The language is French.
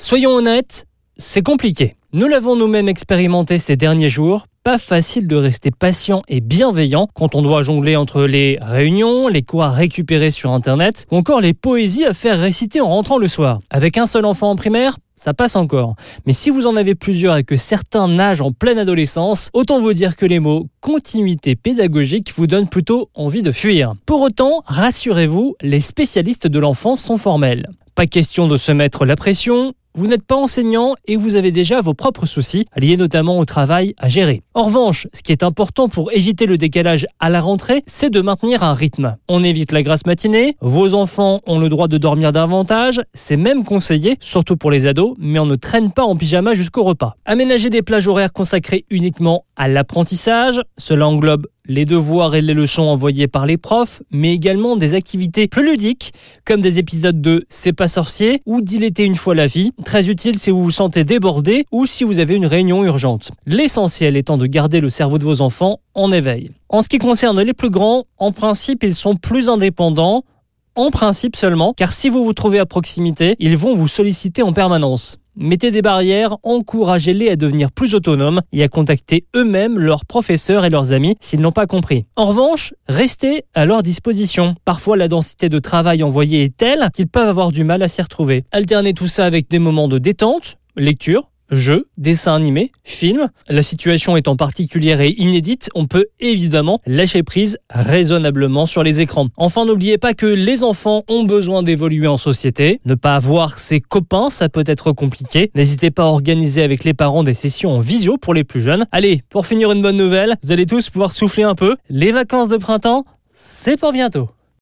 Soyons honnêtes, c'est compliqué. Nous l'avons nous-mêmes expérimenté ces derniers jours. Pas facile de rester patient et bienveillant quand on doit jongler entre les réunions, les cours à récupérer sur Internet ou encore les poésies à faire réciter en rentrant le soir. Avec un seul enfant en primaire, ça passe encore. Mais si vous en avez plusieurs et que certains nagent en pleine adolescence, autant vous dire que les mots continuité pédagogique vous donnent plutôt envie de fuir. Pour autant, rassurez-vous, les spécialistes de l'enfance sont formels. Pas question de se mettre la pression, vous n'êtes pas enseignant et vous avez déjà vos propres soucis, liés notamment au travail à gérer. En revanche, ce qui est important pour éviter le décalage à la rentrée, c'est de maintenir un rythme. On évite la grasse matinée, vos enfants ont le droit de dormir davantage, c'est même conseillé, surtout pour les ados, mais on ne traîne pas en pyjama jusqu'au repas. Aménager des plages horaires consacrées uniquement à l'apprentissage, cela englobe les devoirs et les leçons envoyées par les profs, mais également des activités plus ludiques, comme des épisodes de C'est pas sorcier ou d'Il était une fois la vie, très utile si vous vous sentez débordé ou si vous avez une réunion urgente. L'essentiel étant de garder le cerveau de vos enfants en éveil. En ce qui concerne les plus grands, en principe, ils sont plus indépendants, en principe seulement, car si vous vous trouvez à proximité, ils vont vous solliciter en permanence. Mettez des barrières, encouragez-les à devenir plus autonomes et à contacter eux-mêmes leurs professeurs et leurs amis s'ils n'ont pas compris. En revanche, restez à leur disposition. Parfois, la densité de travail envoyé est telle qu'ils peuvent avoir du mal à s'y retrouver. Alternez tout ça avec des moments de détente, lecture, jeux, dessins animés, films. La situation étant particulière et inédite, on peut évidemment lâcher prise raisonnablement sur les écrans. Enfin, n'oubliez pas que les enfants ont besoin d'évoluer en société. Ne pas avoir ses copains, ça peut être compliqué. N'hésitez pas à organiser avec les parents des sessions en visio pour les plus jeunes. Allez, pour finir une bonne nouvelle, vous allez tous pouvoir souffler un peu. Les vacances de printemps, c'est pour bientôt.